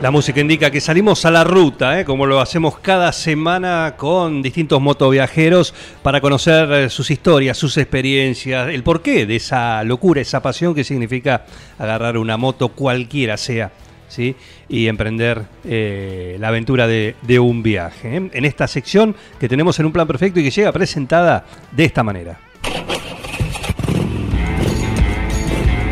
La música indica que salimos a la ruta, ¿eh? como lo hacemos cada semana con distintos motoviajeros para conocer eh, sus historias, sus experiencias, el porqué de esa locura, esa pasión que significa agarrar una moto cualquiera sea. ¿Sí? y emprender eh, la aventura de, un viaje. ¿eh? En esta sección que tenemos en un plan perfecto y que llega presentada de esta manera.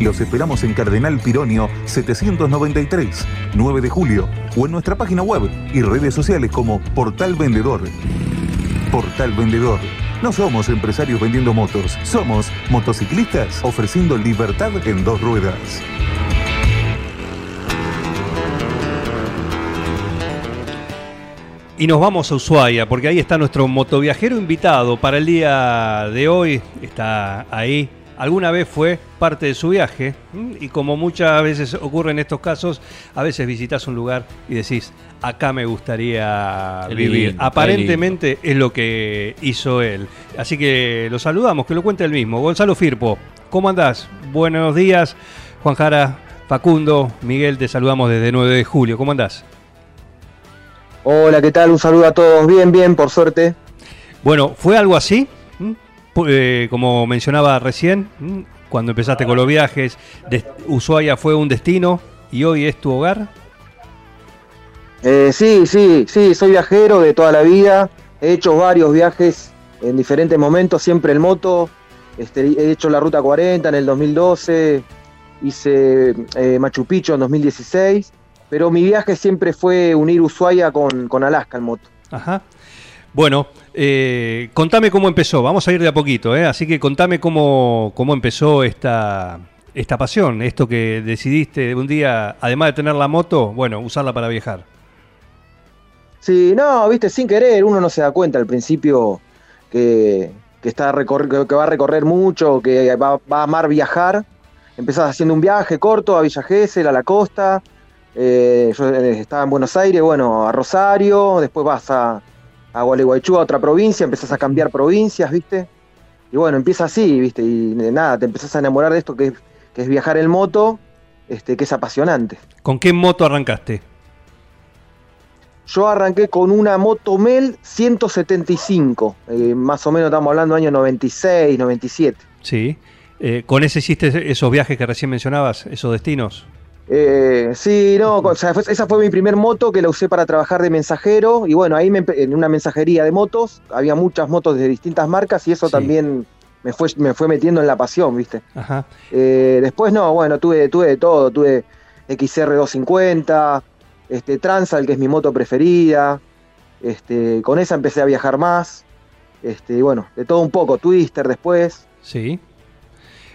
Los esperamos en Cardenal Pironio 793, 9 de julio, o en nuestra página web y redes sociales como Portal Vendedor. Portal Vendedor. No somos empresarios vendiendo motos, somos motociclistas ofreciendo libertad en dos ruedas. Y nos vamos a Ushuaia, porque ahí está nuestro motoviajero invitado para el día de hoy. Está ahí. Alguna vez fue parte de su viaje y como muchas veces ocurre en estos casos, a veces visitas un lugar y decís, acá me gustaría Qué vivir. lindo, Aparentemente es lo que hizo él. Así que lo saludamos, que lo cuente él mismo. Gonzalo Firpo, ¿cómo andás? Buenos días. Juan Jara, Facundo, Miguel, te saludamos desde 9 de julio. ¿Cómo andás? Hola, ¿qué tal? Un saludo a todos. Bien, bien, por suerte. Bueno, ¿fue algo así? Eh, como mencionaba recién, ¿mm? cuando empezaste con los viajes, Ushuaia fue un destino y hoy es tu hogar. Eh, sí, sí, sí, soy viajero de toda la vida. He hecho varios viajes en diferentes momentos, siempre en moto. Este, he hecho la Ruta 40 en el 2012, hice eh, Machu Picchu en 2016, pero mi viaje siempre fue unir Ushuaia con, con Alaska en moto. Ajá. Bueno, eh, contame cómo empezó. Vamos a ir de a poquito, ¿eh? Así que contame cómo, cómo empezó esta, esta pasión, esto que decidiste un día, además de tener la moto, bueno, usarla para viajar. Sí, no, viste, sin querer, uno no se da cuenta al principio que, que está que va a recorrer mucho, que va, va a amar viajar. Empezás haciendo un viaje corto a Villa Gesell, a la costa. eh, yo eh, estaba en Buenos Aires, bueno, a Rosario, después vas a, a Gualeguaychú, a otra provincia, empezás a cambiar provincias, ¿viste? Y bueno, empieza así, ¿viste? Y nada, te empezás a enamorar de esto que es, que es viajar en moto, este, que es apasionante. ¿Con qué moto arrancaste? Yo arranqué con una Moto Mel 175, eh, más o menos estamos hablando año 96, 97. Sí. Eh, ¿Con ese hiciste esos viajes que recién mencionabas, esos destinos? Eh, sí, no, o sea, fue- esa fue mi primer moto que la usé para trabajar de mensajero y bueno, ahí me en una mensajería de motos, había muchas motos de distintas marcas y eso Sí. también me fue, me fue metiendo en la pasión, ¿viste? Ajá. Eh, después no, bueno, tuve, tuve de todo, tuve XR250, este, Transal, que es mi moto preferida, este, con esa empecé a viajar más, este, y bueno, de todo un poco, Twister después. Sí.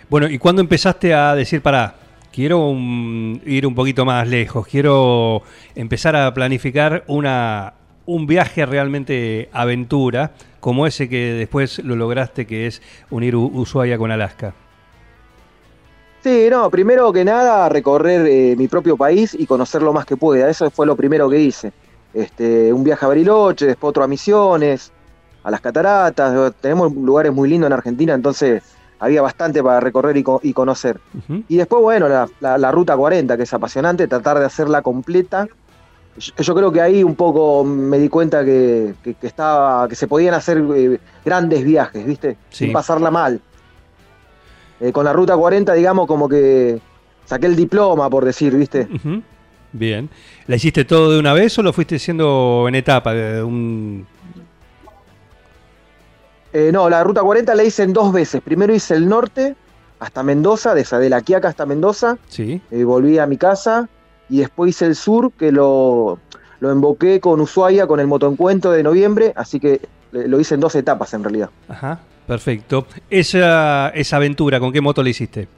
Bueno, ¿y cuándo empezaste a decir, para, quiero ir un poquito más lejos, quiero empezar a planificar una, un viaje realmente aventura, como ese que después lo lograste, que es unir Ushuaia con Alaska? Sí, no, primero que nada recorrer eh, mi propio país y conocer lo más que pueda, eso fue lo primero que hice. Este, un viaje a Bariloche, después otro a Misiones, a las cataratas, tenemos lugares muy lindos en Argentina, entonces había bastante para recorrer y, co- y conocer. Y después, bueno, la, la- la ruta 40, que es apasionante, tratar de hacerla completa. Yo, yo creo que ahí un poco me di cuenta que, que- que estaba, que se podían hacer eh, grandes viajes, ¿viste? Sí. Sin pasarla mal. Eh, con la ruta 40, digamos, como que saqué el diploma, por decir, ¿viste? Bien. ¿La hiciste todo de una vez o lo fuiste haciendo en etapa? de un- Eh, no, la ruta 40 la hice en dos veces. Primero hice el norte hasta Mendoza, de, La Quiaca hasta Mendoza. Sí. eh, volví a mi casa y después hice el sur que lo, lo emboqué con Ushuaia, con el motoencuentro de noviembre, así que eh, lo hice en dos etapas en realidad. Ajá, perfecto. Esa, esa aventura, ¿con qué moto la hiciste?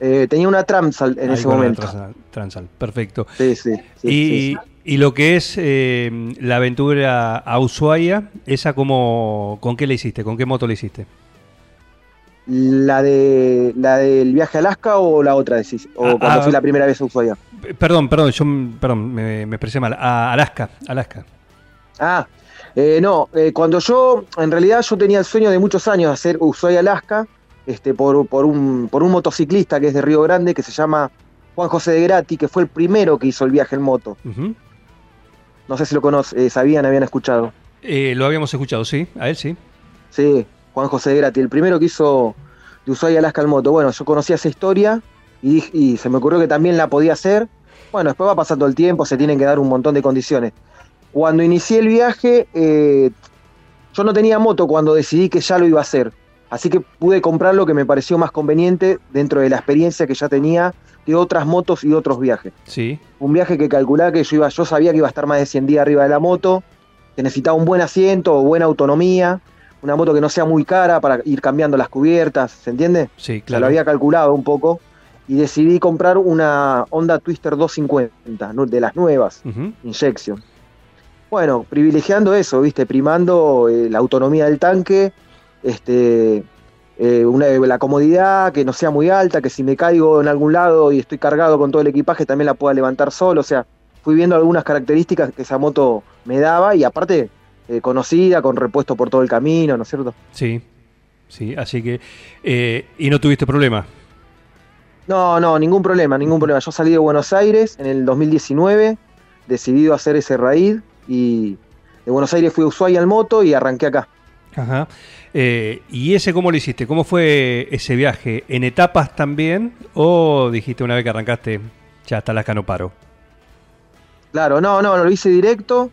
Eh, tenía una Transal en Ahí ese momento. Transal, Transal, perfecto. Sí, sí. sí, y, sí, y lo que es eh, la aventura a Ushuaia, ¿esa cómo, con qué la hiciste? ¿Con qué moto la hiciste? ¿La, de, ¿La del viaje a Alaska o la otra decís? ¿O Ah, cuando ah. fui la primera vez a Ushuaia? Perdón, perdón, yo perdón, me, me expresé mal. A Alaska, Alaska. Ah, eh, no, eh, cuando yo, en realidad yo tenía el sueño de muchos años de hacer Ushuaia, Alaska, este, por, por, un, por un motociclista que es de Río Grande, que se llama Juan José de Grati, que fue el primero que hizo el viaje en moto. No sé si lo conocen, sabían, habían escuchado. Eh, lo habíamos escuchado, sí, a él sí. Sí, Juan José de Grati, el primero que hizo de Ushuaia, Alaska en moto. Bueno, yo conocía esa historia y se me ocurrió que también la podía hacer. Bueno, después va pasando el tiempo, se tienen que dar un montón de condiciones. Cuando inicié el viaje, eh, yo no tenía moto cuando decidí que ya lo iba a hacer. Así que pude comprar lo que me pareció más conveniente dentro de la experiencia que ya tenía de otras motos y otros viajes. Sí, Un viaje que calculaba que yo iba, yo sabía que iba a estar más de 100 días arriba de la moto, que necesitaba un buen asiento, buena autonomía, una moto que no sea muy cara para ir cambiando las cubiertas, ¿se entiende? sí, O sea, claro. lo había calculado un poco y decidí comprar una Honda Twister 250, nu- de las nuevas, Ujú. Injection. Bueno, privilegiando eso, ¿viste? Primando eh, la autonomía del tanque, este, eh, una- la comodidad, que no sea muy alta, que si me caigo en algún lado y estoy cargado con todo el equipaje también la pueda levantar solo. O sea, fui viendo algunas características que esa moto me daba y aparte eh, conocida, con repuesto por todo el camino, ¿no es cierto? Sí, sí, así que... eh, ¿Y no tuviste problema? No, no, ningún problema, ningún problema. Yo salí de Buenos Aires en el 2019, decidido hacer ese raid y de Buenos Aires fui a Ushuaia al moto y arranqué acá. Ajá. Eh, ¿Y ese cómo lo hiciste? ¿Cómo fue ese viaje? ¿En etapas también? ¿O dijiste una vez que arrancaste, ya hasta Alaska no paro? Claro, no, no, lo hice directo,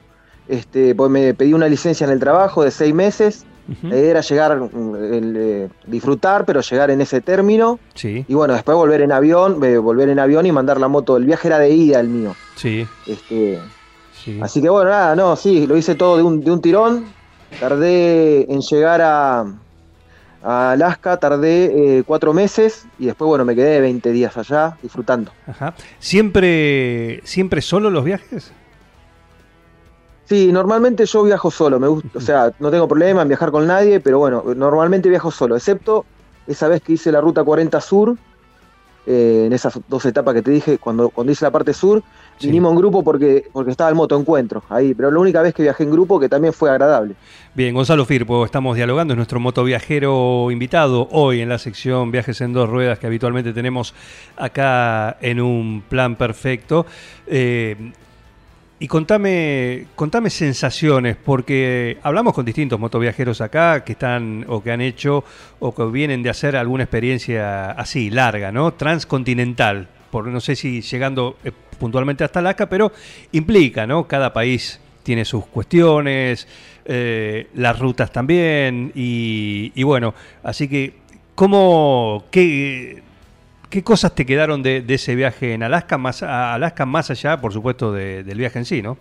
este, pues me pedí una licencia en el trabajo de seis meses, la idea era llegar, mm, el, eh, disfrutar, pero llegar en ese término Sí, y bueno, después volver en avión, eh, volver en avión y mandar la moto. El viaje era de ida el mío. sí, Este, sí. Así que bueno, nada, no, sí, lo hice todo de un, de un tirón. Tardé en llegar a, a Alaska, tardé eh, cuatro meses y después, bueno, me quedé 20 días allá disfrutando. Ajá. ¿Siempre, ¿Siempre solo los viajes? Sí, normalmente yo viajo solo, me gusta, o sea, no tengo problema en viajar con nadie, pero bueno, normalmente viajo solo, excepto esa vez que hice la ruta 40 Sur, eh, en esas dos etapas que te dije, cuando, cuando hice la parte sur, Sí. vinimos en grupo porque, porque estaba el motoencuentro ahí, pero la única vez que viajé en grupo que también fue agradable. Bien, Gonzalo Firpo, estamos dialogando, es nuestro motoviajero invitado hoy en la sección Viajes en dos ruedas que habitualmente tenemos acá en un plan perfecto. Eh, y contame, contame sensaciones, porque hablamos con distintos motoviajeros acá que están o que han hecho o que vienen de hacer alguna experiencia así, larga, ¿no? Transcontinental, por no sé si llegando eh, puntualmente hasta Alaska, pero implica, ¿no? Cada país tiene sus cuestiones, eh, las rutas también, y, y bueno, así que, ¿cómo, qué, qué cosas te quedaron de, de ese viaje en Alaska, más, Alaska más allá, por supuesto, de- del viaje en sí, ¿no?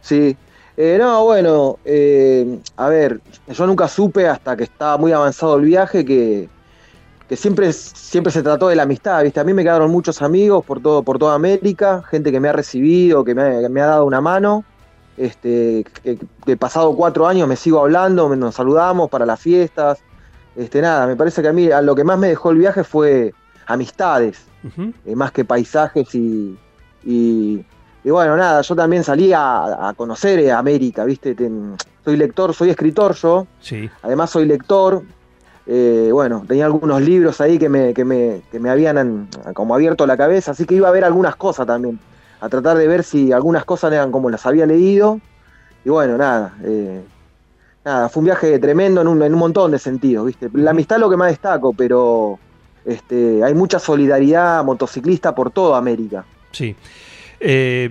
Sí. Eh, no, bueno, eh, a ver, yo nunca supe hasta que estaba muy avanzado el viaje que, siempre, siempre se trató de la amistad, ¿viste? A mí me quedaron muchos amigos por, todo, por toda América, gente que me ha recibido, que me ha, dado una mano. Este, que, que pasado cuatro años me sigo hablando, nos saludamos para las fiestas. Este, nada, me parece que a mí a lo que más me dejó el viaje fue amistades eh, más que paisajes y, y, y bueno, nada, yo también salí a, a conocer eh, América, ¿viste? Ten- soy lector, soy escritor yo, Sí, además soy lector, eh, bueno, tenía algunos libros ahí que me, que me, que me habían an- como abierto la cabeza, así que iba a ver algunas cosas también, a tratar de ver si algunas cosas eran como las había leído, y bueno, nada, eh, nada, fue un viaje tremendo en un, en un montón de sentidos, ¿viste? La amistad es lo que más destaco, pero este, hay mucha solidaridad motociclista por toda América. sí. Eh,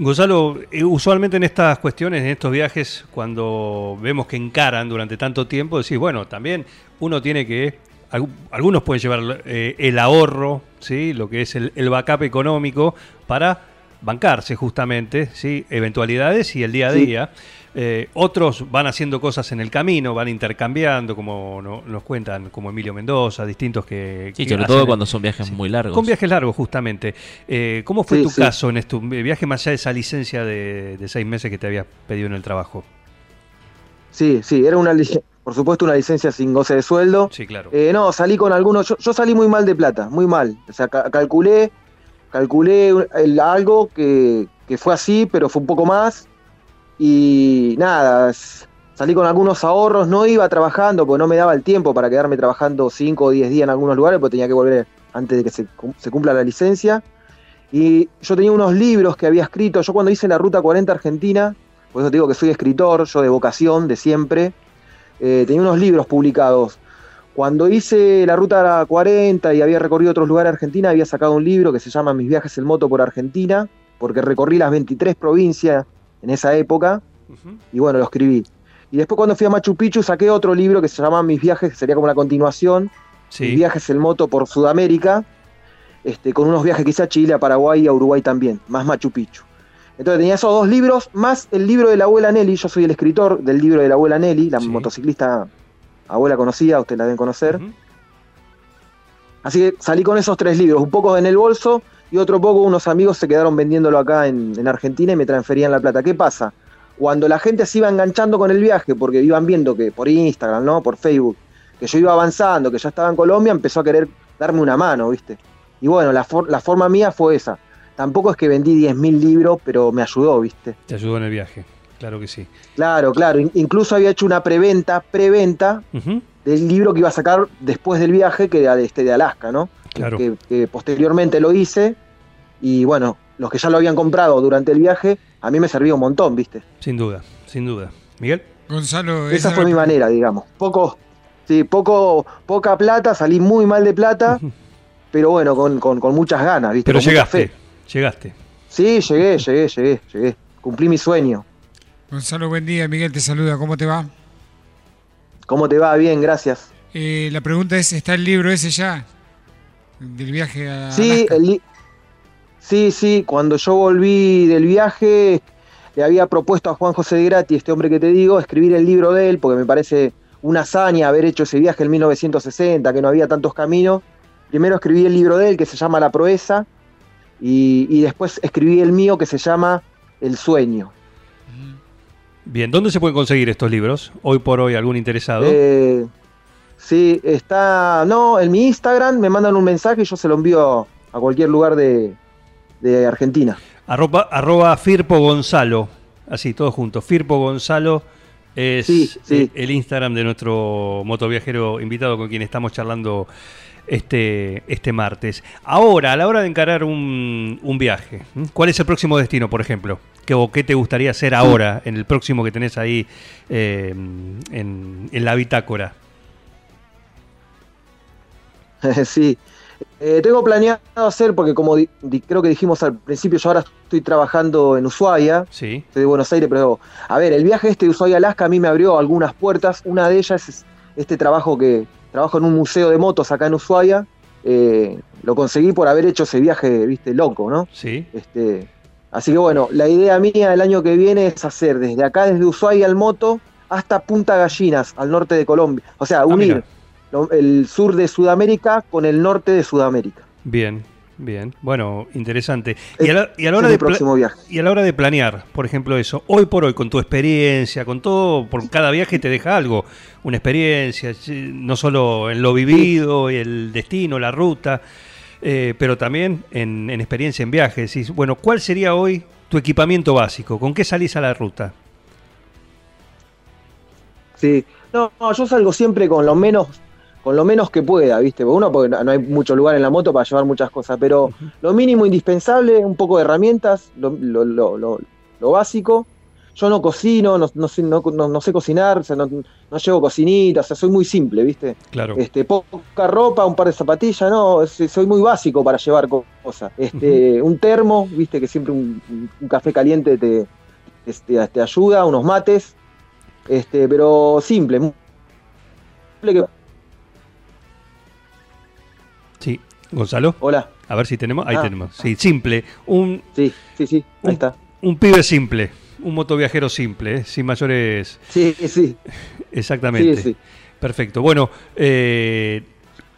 Gonzalo, eh, usualmente en estas cuestiones, en estos viajes, cuando vemos que encaran durante tanto tiempo, decís, bueno, también uno tiene que, algu- algunos pueden llevar eh, el ahorro, ¿sí? lo que es el, el backup económico, para bancarse justamente, ¿sí? eventualidades y el día a Sí. día. Eh, otros van haciendo cosas en el camino, van intercambiando, como no- nos cuentan, como Emilio Mendoza, distintos que... Sí, que sobre hacen todo cuando son viajes Sí. muy largos. Con viajes largos, justamente. Eh, ¿Cómo fue Sí, tu sí. caso en este viaje más allá de esa licencia de, de seis meses que te habías pedido en el trabajo? Sí, sí, era una, por supuesto, una licencia sin goce de sueldo. Sí, claro. Eh, no, salí con algunos, yo, yo salí muy mal de plata, muy mal. O sea, ca- calculé, calculé el- algo que, fue así, pero fue un poco más. Y nada, salí con algunos ahorros, no iba trabajando porque no me daba el tiempo para quedarme trabajando 5 o 10 días en algunos lugares, porque tenía que volver antes de que se cumpla la licencia. Y yo tenía unos libros que había escrito, yo cuando hice la Ruta 40 Argentina, por eso te digo que soy escritor, yo de vocación, de siempre, eh, tenía unos libros publicados. Cuando hice la Ruta 40 y había recorrido otros lugares de Argentina, había sacado un libro que se llama Mis viajes en moto por Argentina, porque recorrí las 23 provincias en esa época, y bueno, lo escribí. Y después cuando fui a Machu Picchu saqué otro libro que se llama Mis viajes, que sería como la continuación, Mis viajes en moto por Sudamérica, este, con unos viajes que hice a Chile, a Paraguay y a Uruguay también, más Machu Picchu. Entonces tenía esos dos libros, más el libro de la abuela Nelly, yo soy el escritor del libro de la abuela Nelly, la Sí. motociclista abuela conocida, ustedes la deben conocer. Así que salí con esos tres libros, un poco en el bolso y otro poco unos amigos se quedaron vendiéndolo acá en, en Argentina y me transferían la plata. ¿Qué pasa? Cuando la gente se iba enganchando con el viaje, porque iban viendo que por Instagram, ¿no? Por Facebook, que yo iba avanzando, que ya estaba en Colombia, empezó a querer darme una mano, ¿viste? Y bueno, la, for- la forma mía fue esa. Tampoco es que vendí 10.000 libros, pero me ayudó, ¿viste? Te ayudó en el viaje, claro que sí. Claro, claro. In- incluso había hecho una preventa, preventa, del libro que iba a sacar después del viaje, que era de, este, de Alaska, ¿no? Claro. Que, que posteriormente lo hice. Y bueno, los que ya lo habían comprado durante el viaje, a mí me servía un montón, ¿viste? Sin duda, sin duda. Miguel. Gonzalo, Esa esa fue mi manera, digamos. Poco, sí, poco, poca plata, salí muy mal de plata, pero bueno, con, con- con muchas ganas, ¿viste? Pero Con llegaste, fe. llegaste. Sí, llegué, llegué, llegué, llegué. Cumplí mi sueño. Gonzalo, buen día. Miguel te saluda. ¿Cómo te va? ¿Cómo te va? Bien, gracias. Eh, la pregunta es, ¿está el libro ese ya? Del viaje a Sí, el sí, sí, cuando yo volví del viaje, le había propuesto a Juan José de Grati, este hombre que te digo, escribir el libro de él, porque me parece una hazaña haber hecho ese viaje en 1960, que no había tantos caminos. Primero escribí el libro de él, que se llama La Proeza, y, y después escribí el mío, que se llama El Sueño. Bien, ¿dónde se pueden conseguir estos libros? Hoy por hoy, algún interesado. Eh, sí, está. No, en mi Instagram me mandan un mensaje y yo se lo envío a cualquier lugar de, de Argentina. Arroba, arroba Firpo Gonzalo. Así, todo junto. Firpo Gonzalo es Sí, sí. el Instagram de nuestro motoviajero invitado con quien estamos charlando este, este martes. Ahora, a la hora de encarar un, un viaje. ¿cuál es el próximo destino, por ejemplo? ¿Qué, o qué te gustaría hacer ahora, en el próximo que tenés ahí eh, en, en la bitácora? sí. Eh, tengo planeado hacer, porque como di- di- creo que dijimos al principio, yo ahora estoy trabajando en Ushuaia, Sí, soy de Buenos Aires, pero a ver, el viaje este de Ushuaia a Alaska a mí me abrió algunas puertas. Una de ellas es este trabajo que trabajo en un museo de motos acá en Ushuaia. Eh, lo conseguí por haber hecho ese viaje, viste, loco, ¿no? sí. Este, así que bueno, la idea mía el año que viene es hacer desde acá, desde Ushuaia al moto, hasta Punta Gallinas, al norte de Colombia. O sea, Ah, unir el sur de Sudamérica con el norte de Sudamérica. Bien, bien. Bueno, interesante. Es- Y a la, y a la Ese hora de próximo viaje. Y a la hora de planear, por ejemplo, eso, hoy por hoy, con tu experiencia, con todo, por cada viaje te deja algo, una experiencia, no solo en lo vivido, y el destino, la ruta, eh, pero también en, en experiencia en viajes. Decís, bueno, ¿cuál sería hoy tu equipamiento básico? ¿Con qué salís a la ruta? Sí. No, no, yo salgo siempre con lo menos con lo menos que pueda, ¿viste? Uno porque no hay mucho lugar en la moto para llevar muchas cosas, pero lo mínimo indispensable, un poco de herramientas, lo, lo- lo- lo- lo básico. Yo no cocino, no, no sé, no, no- no sé cocinar, o sea, no, llevo cocinitas, o sea, soy muy simple, ¿viste? Claro. Este, poca ropa, un par de zapatillas, no, soy muy básico para llevar co- cosas. Este, un termo, viste que siempre un, un café caliente te, te, te ayuda, unos mates, este, pero simple, muy simple que- Sí. Gonzalo. Hola. A ver si tenemos. Ahí Ah. tenemos. Sí, simple. Un, Sí, sí, sí, ahí un, está. un pibe simple. Un motoviajero simple, ¿eh? sin mayores. Sí, sí, Exactamente. sí, sí. Perfecto. Bueno, eh,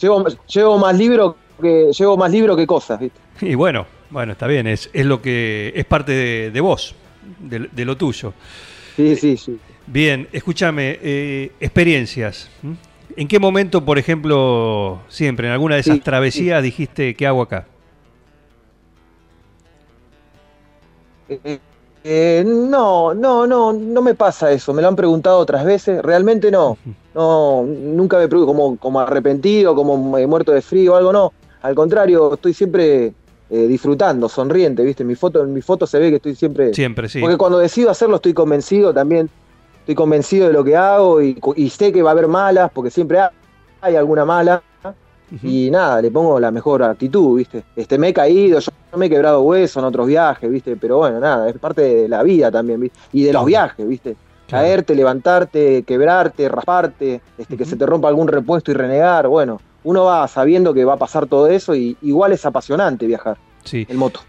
Llevo, llevo más libro que llevo más libro que cosas, ¿viste? y bueno, bueno, está bien. Es, es lo que. Es parte de, de vos, de, de lo tuyo. Sí, sí, sí. Bien, escúchame, eh, experiencias. ¿En qué momento, por ejemplo, siempre en alguna de esas Sí, travesías dijiste, ¿qué hago acá? Eh, eh, no, no, no, no me pasa eso. Me lo han preguntado otras veces. Realmente no. No, nunca me pregunto como, como arrepentido, como eh, muerto de frío o algo, no. Al contrario, estoy siempre eh, disfrutando, sonriente, ¿viste? En mi foto, en mi foto se ve que estoy siempre. Siempre, sí. Porque cuando decido hacerlo estoy convencido también. Estoy convencido de lo que hago y, y sé que va a haber malas, porque siempre hay alguna mala. Y nada, le pongo la mejor actitud, ¿viste? Este, me he caído, yo me he quebrado hueso en otros viajes, ¿viste? Pero bueno, nada, es parte de la vida también, ¿viste? Y de los viajes, ¿viste? Caerte, levantarte, quebrarte, rasparte, este, que se te rompa algún repuesto y renegar, bueno, uno va sabiendo que va a pasar todo eso y igual es apasionante viajar Sí. en moto.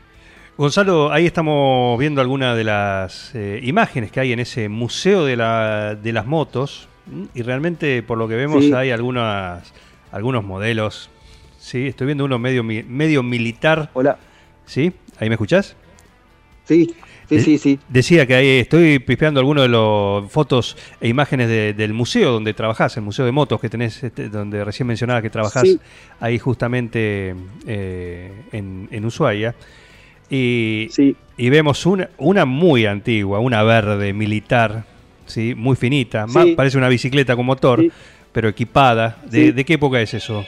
Gonzalo, ahí estamos viendo algunas de las eh, imágenes que hay en ese museo de, la- de las motos y realmente por lo que vemos Sí. hay algunas, algunos modelos. Sí, estoy viendo uno medio, medio militar. Hola. ¿Sí? ¿Ahí me escuchás? Sí, sí, sí, sí. Decía que ahí estoy pispeando algunas de las fotos e imágenes de- del museo donde trabajás, el museo de motos que tenés, este, donde recién mencionaba que trabajás Sí. ahí justamente eh, en, en Ushuaia. Y, Sí, y vemos una, una muy antigua, una verde militar, ¿sí? muy finita, más- parece una bicicleta con motor, Sí. Pero equipada. ¿De, Sí. de qué época es eso?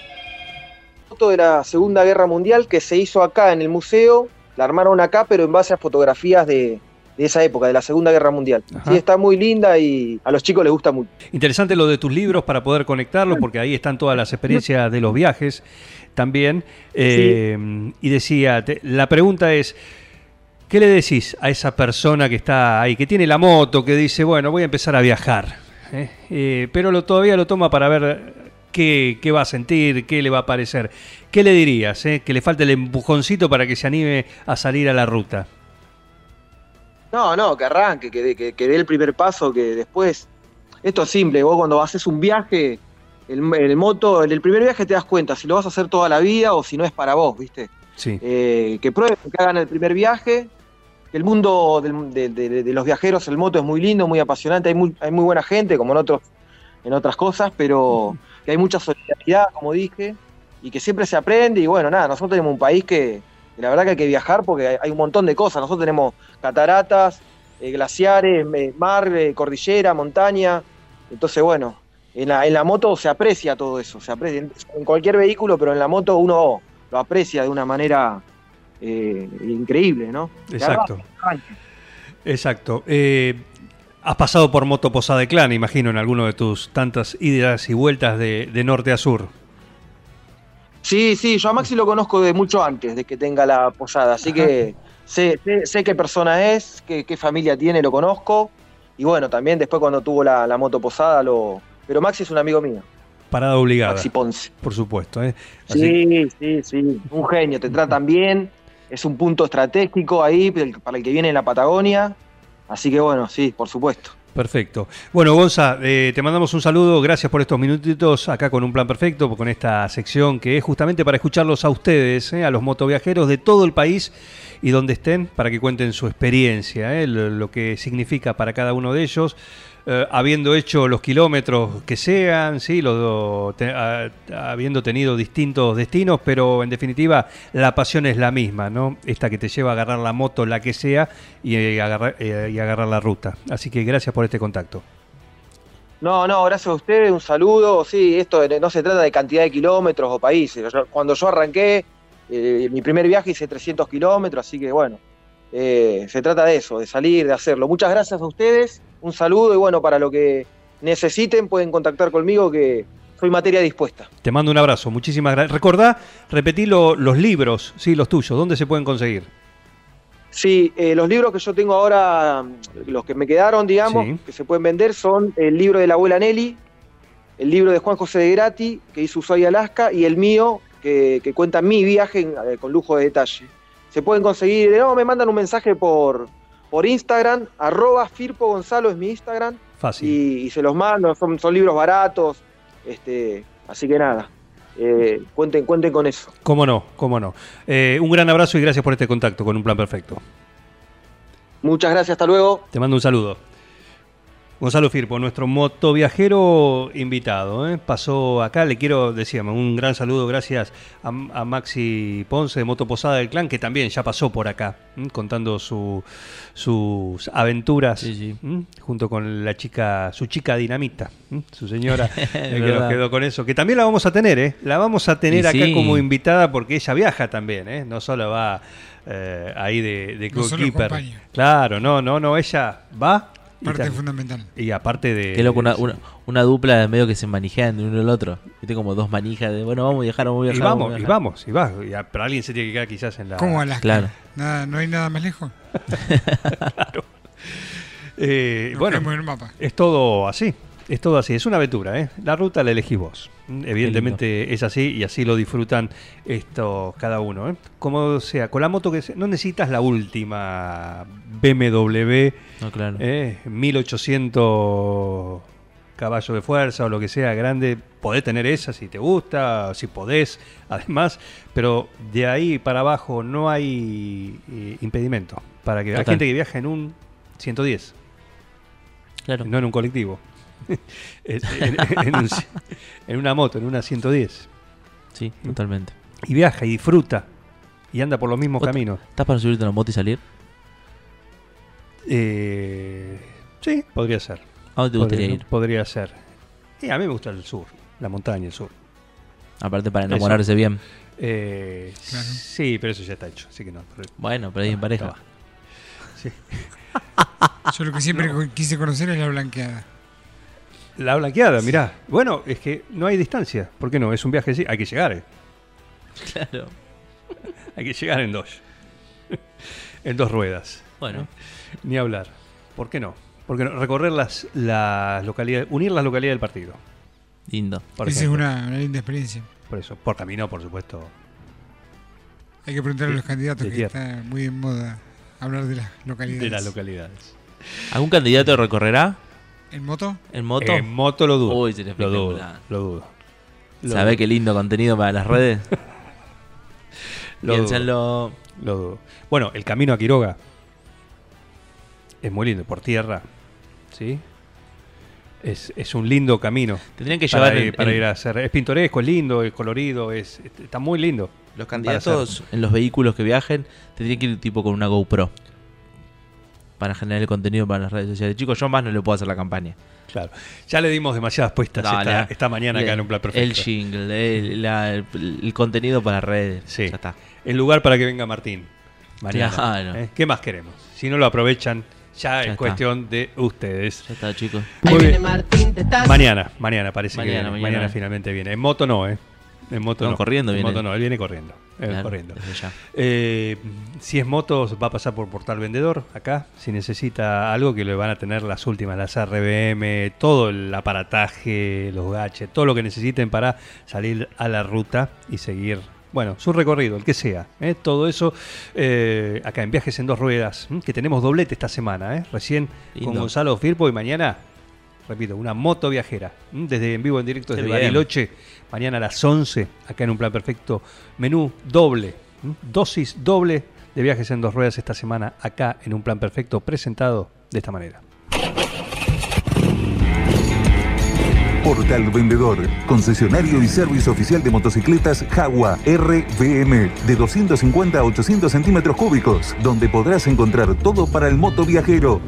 foto de la Segunda Guerra Mundial que se hizo acá en el museo, la armaron acá, pero en base a fotografías de, de esa época, de la Segunda Guerra Mundial. Ajá. Sí, está muy linda y a los chicos les gusta mucho. Interesante lo de tus libros para poder conectarlos, porque ahí están todas las experiencias de los viajes también. Eh, Y decía, te- la pregunta es, ¿qué le decís a esa persona que está ahí, que tiene la moto, que dice, bueno, voy a empezar a viajar, ¿eh? Eh, pero lo, todavía lo toma para ver qué, qué va a sentir, qué le va a parecer? ¿Qué le dirías? eh? Que le falta el empujoncito para que se anime a salir a la ruta. No, no, que arranque, que, dé- que, el primer paso, que después. Esto es simple, vos cuando haces un viaje, el, el moto, en el primer viaje te das cuenta si lo vas a hacer toda la vida o si no es para vos, ¿viste? Sí. Eh, que prueben, que hagan el primer viaje. El mundo de, los viajeros, el moto es muy lindo, muy apasionante, hay muy, hay muy buena gente, como en, otros, en otras cosas, pero que hay mucha solidaridad, como dije, y que siempre se aprende. Y bueno, nada, nosotros tenemos un país que, la verdad que hay que viajar porque hay, un montón de cosas. Nosotros tenemos cataratas, eh, glaciares, eh, mar, eh, cordillera, montaña. Entonces, bueno, en la, en moto se aprecia todo eso, se aprecia en, en cualquier vehículo, pero en la moto uno lo aprecia de una manera eh, increíble, ¿no? Exacto. Arranque. Exacto. Eh, has pasado por Moto Posada de Clan, imagino, en alguno de tus tantas idas y vueltas de, de norte a sur. Sí, sí, yo a Maxi lo conozco de mucho antes de que tenga la posada, así que sé, sé, sé qué persona es, qué, qué familia tiene, lo conozco. Y bueno, también después cuando tuvo la, la moto posada, lo... pero Maxi es un amigo mío, Parada obligada, Maxi Ponce. por supuesto. ¿eh? Así- Sí, sí, sí, un genio, te tratan bien, es un punto estratégico ahí para el que viene en la Patagonia. Así que bueno, sí, por supuesto. Perfecto. Bueno, Gonza, eh, te mandamos un saludo. Gracias por estos minutitos acá con un plan perfecto, con esta sección que es justamente para escucharlos a ustedes, eh, a los motoviajeros de todo el país y donde estén, para que cuenten su experiencia, eh, lo que significa para cada uno de ellos. Eh, habiendo hecho los kilómetros que sean, sí, los, te- a- habiendo tenido distintos destinos, pero en definitiva la pasión es la misma, ¿no? Esta que te lleva a agarrar la moto, la que sea, y, eh, agarrar, eh, y agarrar la ruta. Así que gracias por este contacto. No, no, gracias a ustedes, un saludo. Sí, esto no se trata de cantidad de kilómetros o países. Cuando yo arranqué, mi primer viaje hice 300 kilómetros, así que bueno, se trata de eso, de salir, de hacerlo. Muchas gracias a ustedes, un saludo y bueno, para lo que necesiten pueden contactar conmigo que soy materia dispuesta. Te mando un abrazo, muchísimas gracias. Recordá, repetí lo- los libros, sí, los tuyos, ¿dónde se pueden conseguir? Sí, eh, los libros que yo tengo ahora, los que me quedaron, digamos, Sí. que se pueden vender son el libro de la abuela Nelly, el libro de Juan José de Grati, que hizo Ushuaia Alaska, y el mío, que, que cuentan mi viaje eh, con lujo de detalle. Se pueden conseguir, no, me mandan un mensaje por, por Instagram, arroba Firpo Gonzalo es mi Instagram, Fácil. y, y se los mando, son, son libros baratos, este, así que nada, eh, cuenten, cuenten con eso. Cómo no, cómo no. Eh, un gran abrazo y gracias por este contacto con un plan perfecto. Muchas gracias, hasta luego. Te mando un saludo. Gonzalo Firpo, nuestro motoviajero invitado, ¿eh? pasó acá, le quiero, decíamos, un gran saludo, gracias a, a Maxi Ponce de Moto Posada del Clan, que también ya pasó por acá, contando su- sus aventuras, Sí, sí. ¿m? junto con la chica, su chica dinamita, su señora, que nos quedó con eso, que también la vamos a tener, ¿eh? la vamos a tener Y acá sí. como invitada porque ella viaja también, ¿eh? no solo va eh, ahí de, de No. Claro, no, no, no, ella va Parte tal. fundamental. Y aparte de. Qué loco, una, una, una dupla de medio que se manijean de uno al otro. Viste como dos manijas de, bueno, vamos a viajar, vamos a Y viajar. vamos, y vamos, y va. y a- pero alguien se tiene que quedar quizás en la. ¿Cómo Alaska? Claro. Nada, ¿No hay nada más lejos? Eh, Nos bueno, mapa. es todo así. Es todo así. Es una aventura, ¿eh? La ruta la elegís vos. Evidentemente es así y así lo disfrutan esto cada uno, ¿eh? Como sea, con la moto que sea, no necesitas la última BMW No, claro. Eh, 1800 caballos de fuerza o lo que sea grande, podés tener esa si te gusta, si podés, además, pero de ahí para abajo no hay eh, impedimento para que hay Total. gente que viaja en un 110, claro. no en un colectivo. En, en un- en una moto, en una 110. Sí, totalmente. Y viaja y disfruta y anda por los mismos caminos. ¿Estás para subirte a la moto y salir? Eh, sí, podría ser. ¿A dónde te gustaría podría, ir? podría ser. Y a mí me gusta el sur, la montaña, el sur. Aparte para enamorarse bien. Eh, Claro. Sí, pero eso ya está hecho, así que no. pero- Bueno, pero ahí en pareja. no. Sí. Yo lo que siempre quise conocer es la blanqueada. La blanqueada, mirá. Bueno, es que no hay distancia. ¿Por qué no? Es un viaje, sí. Hay que llegar, eh. Claro. Hay que llegar en dos. en dos ruedas. Bueno, Ni hablar. ¿Por qué no? Porque no? recorrer las, las localidades, unir las localidades del partido. lindo. Por Esa es ejemplo. una, una linda experiencia. Por eso. Por camino, por supuesto. Hay que preguntarle a los candidatos de que tierra. está muy en moda hablar de las localidades. De las localidades. ¿Algún candidato recorrerá ¿En moto? en moto? En moto lo dudo. Uy, sería lo dudo. espectacular. Lo dudo. Lo ¿Sabe dudo. qué lindo contenido para las redes? Lo dudo. Piénsenlo. Lo dudo. Bueno, el camino a Quiroga es muy lindo, por tierra. ¿Sí? Es, es un lindo camino. Tendrían que para, llevar ir, el- para el- ir a hacer. Es pintoresco, es lindo, es colorido, es, está muy lindo. Los candidatos en los vehículos que viajen tendrían que ir tipo con una GoPro. Para generar el contenido para las redes sociales. Chicos, yo más no le puedo hacer la campaña. Claro. Ya le dimos demasiadas puestas esta, ah. esta mañana acá en un plan perfecto. El jingle, el, la- el- el contenido para las redes. Sí. Ya está. El lugar para que venga Martín. Mañana. Claro. ¿eh? ¿Qué más queremos? Si no lo aprovechan, ya, es está. cuestión de ustedes. Ya está, chicos. Muy bien. Mañana, mañana parece Mañana, que viene. mañana. Mañana finalmente viene. En moto no, ¿eh? En moto No, no. corriendo en viene. moto no, él viene corriendo. Él Claro, corriendo. Eh, si es motos, va a pasar por Portal Vendedor acá. Si necesita algo, que le van a tener las últimas, las RBM, todo el aparataje, los gadgets, todo lo que necesiten para salir a la ruta y seguir, bueno, su recorrido, el que sea. ¿eh? Todo eso eh, acá en Viajes en Dos Ruedas, que tenemos doblete esta semana. Recién con. Gonzalo Firpo y mañana repito, una moto viajera. Desde en vivo, en directo, desde. Bariloche. Mañana a las 11, acá en un plan perfecto. Menú doble, dosis doble de viajes en dos ruedas esta semana, acá en un plan perfecto, presentado de esta manera. Portal Vendedor, concesionario y servicio oficial de motocicletas Jaguar RVM de 250 a 800 centímetros cúbicos, donde podrás encontrar todo para el moto viajero.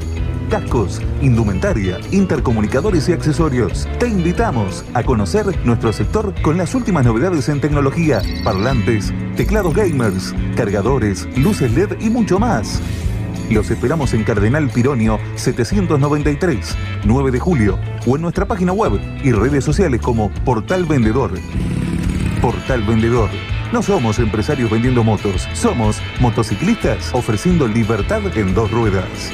Cascos, indumentaria, intercomunicadores y accesorios. Te invitamos a conocer nuestro sector con las últimas novedades en tecnología, parlantes, teclados gamers, cargadores, luces LED y mucho más. Los esperamos en Cardenal Pironio 793, 9 de julio, o en nuestra página web y redes sociales como Portal Vendedor. Portal Vendedor. No somos empresarios vendiendo motos, somos motociclistas ofreciendo libertad en dos ruedas.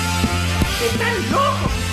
¿Están locos?